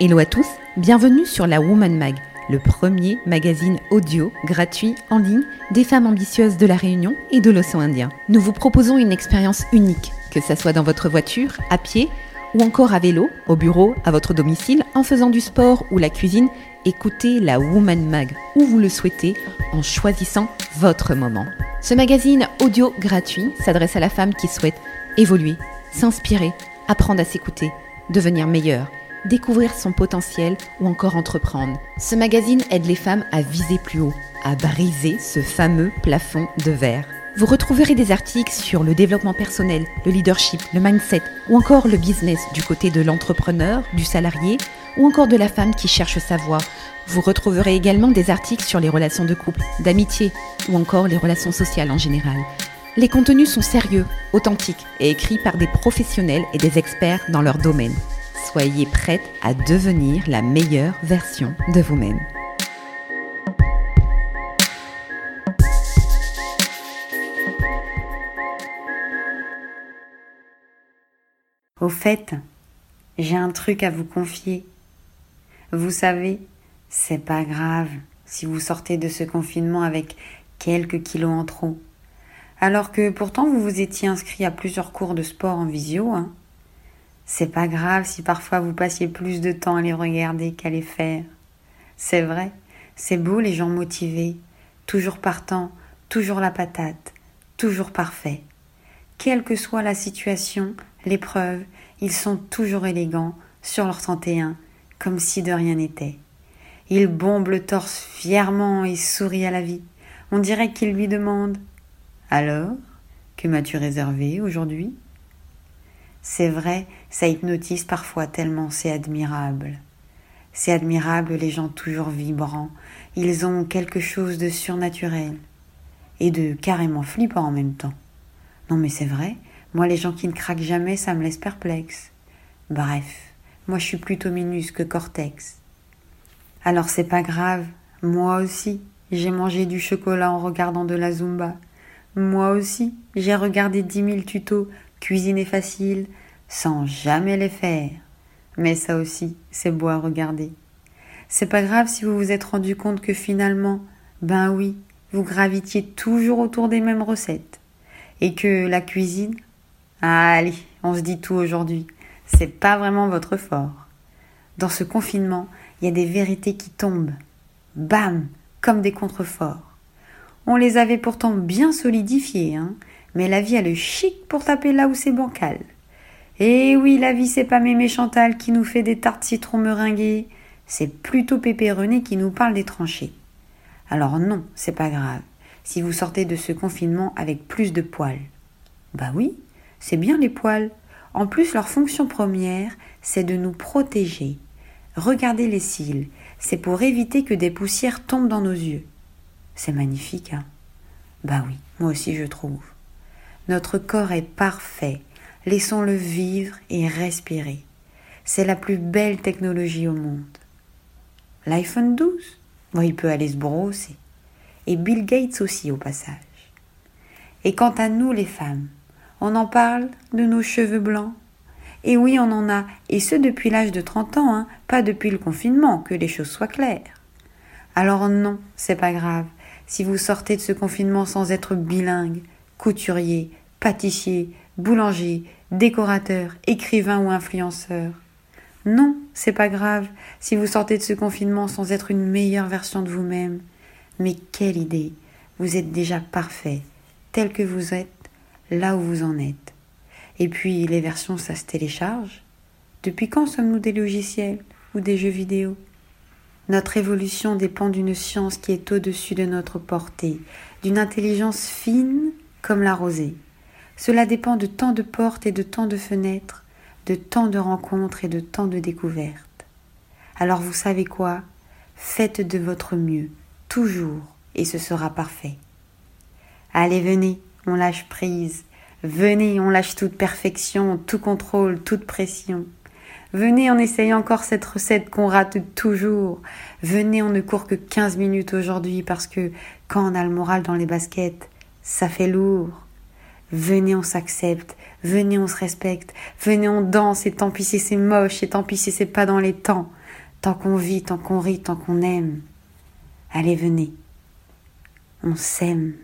Hello à tous, bienvenue sur la Woman Mag, le premier magazine audio gratuit en ligne des femmes ambitieuses de la Réunion et de l'océan Indien. Nous vous proposons une expérience unique, que ce soit dans votre voiture, à pied ou encore à vélo, au bureau, à votre domicile, en faisant du sport ou la cuisine. Écoutez la Woman Mag où vous le souhaitez en choisissant votre moment. Ce magazine audio gratuit s'adresse à la femme qui souhaite évoluer, s'inspirer, apprendre à s'écouter, devenir meilleure découvrir son potentiel ou encore entreprendre. Ce magazine aide les femmes à viser plus haut, à briser ce fameux plafond de verre. Vous retrouverez des articles sur le développement personnel, le leadership, le mindset ou encore le business du côté de l'entrepreneur, du salarié ou encore de la femme qui cherche sa voie. Vous retrouverez également des articles sur les relations de couple, d'amitié ou encore les relations sociales en général. Les contenus sont sérieux, authentiques et écrits par des professionnels et des experts dans leur domaine. Soyez prête à devenir la meilleure version de vous-même. Au fait, j'ai un truc à vous confier. Vous savez, c'est pas grave si vous sortez de ce confinement avec quelques kilos en trop. Alors que pourtant vous vous étiez inscrit à plusieurs cours de sport en visio, hein. C'est pas grave si parfois vous passiez plus de temps à les regarder qu'à les faire. C'est vrai, c'est beau les gens motivés, toujours partants, toujours la patate, toujours parfaits. Quelle que soit la situation, l'épreuve, ils sont toujours élégants sur leur 31, comme si de rien n'était. Ils bombent le torse fièrement et sourient à la vie. On dirait qu'ils lui demandent Alors, que m'as-tu réservé aujourd'hui? C'est vrai, ça hypnotise parfois tellement c'est admirable. C'est admirable les gens toujours vibrants, ils ont quelque chose de surnaturel et de carrément flippant en même temps. Non mais c'est vrai, moi les gens qui ne craquent jamais, ça me laisse perplexe. Bref, moi je suis plutôt minus que cortex. Alors c'est pas grave, moi aussi, j'ai mangé du chocolat en regardant de la zumba. Moi aussi, j'ai regardé dix mille tutos cuisiner facile, sans jamais les faire. Mais ça aussi, c'est beau à regarder. C'est pas grave si vous vous êtes rendu compte que finalement, ben oui, vous gravitiez toujours autour des mêmes recettes. Et que la cuisine, allez, on se dit tout aujourd'hui, c'est pas vraiment votre fort. Dans ce confinement, il y a des vérités qui tombent. Bam, comme des contreforts. On les avait pourtant bien solidifiées, hein, mais la vie a le chic pour taper là où c'est bancal. Et oui, la vie, c'est pas Mémé Chantal qui nous fait des tartes citron meringuées, c'est plutôt Pépé René qui nous parle des tranchées. Alors non, c'est pas grave, si vous sortez de ce confinement avec plus de poils. Bah oui, c'est bien les poils. En plus, leur fonction première, c'est de nous protéger. Regardez les cils, c'est pour éviter que des poussières tombent dans nos yeux. C'est magnifique, hein Bah oui, moi aussi je trouve. Notre corps est parfait. Laissons-le vivre et respirer. C'est la plus belle technologie au monde. L'iPhone 12 Bon, il peut aller se brosser. Et Bill Gates aussi au passage. Et quant à nous les femmes, on en parle de nos cheveux blancs? Et oui, on en a, et ce depuis l'âge de 30 ans, hein, pas depuis le confinement, que les choses soient claires. Alors non, c'est pas grave, si vous sortez de ce confinement sans être bilingue, couturier, pâtissier, boulanger, décorateur, écrivain ou influenceur. Non, c'est pas grave si vous sortez de ce confinement sans être une meilleure version de vous-même. Mais quelle idée Vous êtes déjà parfait, tel que vous êtes, là où vous en êtes. Et puis les versions, ça se télécharge. Depuis quand sommes-nous des logiciels ou des jeux vidéo? Notre évolution dépend d'une science qui est au-dessus de notre portée, d'une intelligence fine comme la rosée. Cela dépend de tant de portes et de tant de fenêtres, de tant de rencontres et de tant de découvertes. Alors vous savez quoi? Faites de votre mieux, toujours, et ce sera parfait. Allez, venez, on lâche prise. Venez, on lâche toute perfection, tout contrôle, toute pression. Venez, on essaye encore cette recette qu'on rate toujours. Venez, on ne court que 15 minutes aujourd'hui parce que quand on a le moral dans les baskets, ça fait lourd. Venez, on s'accepte. Venez, on se respecte. Venez, on danse. Et tant pis si c'est moche. Et tant pis si c'est pas dans les temps. tant qu'on vit, tant qu'on rit, tant qu'on aime. Allez, venez. On s'aime.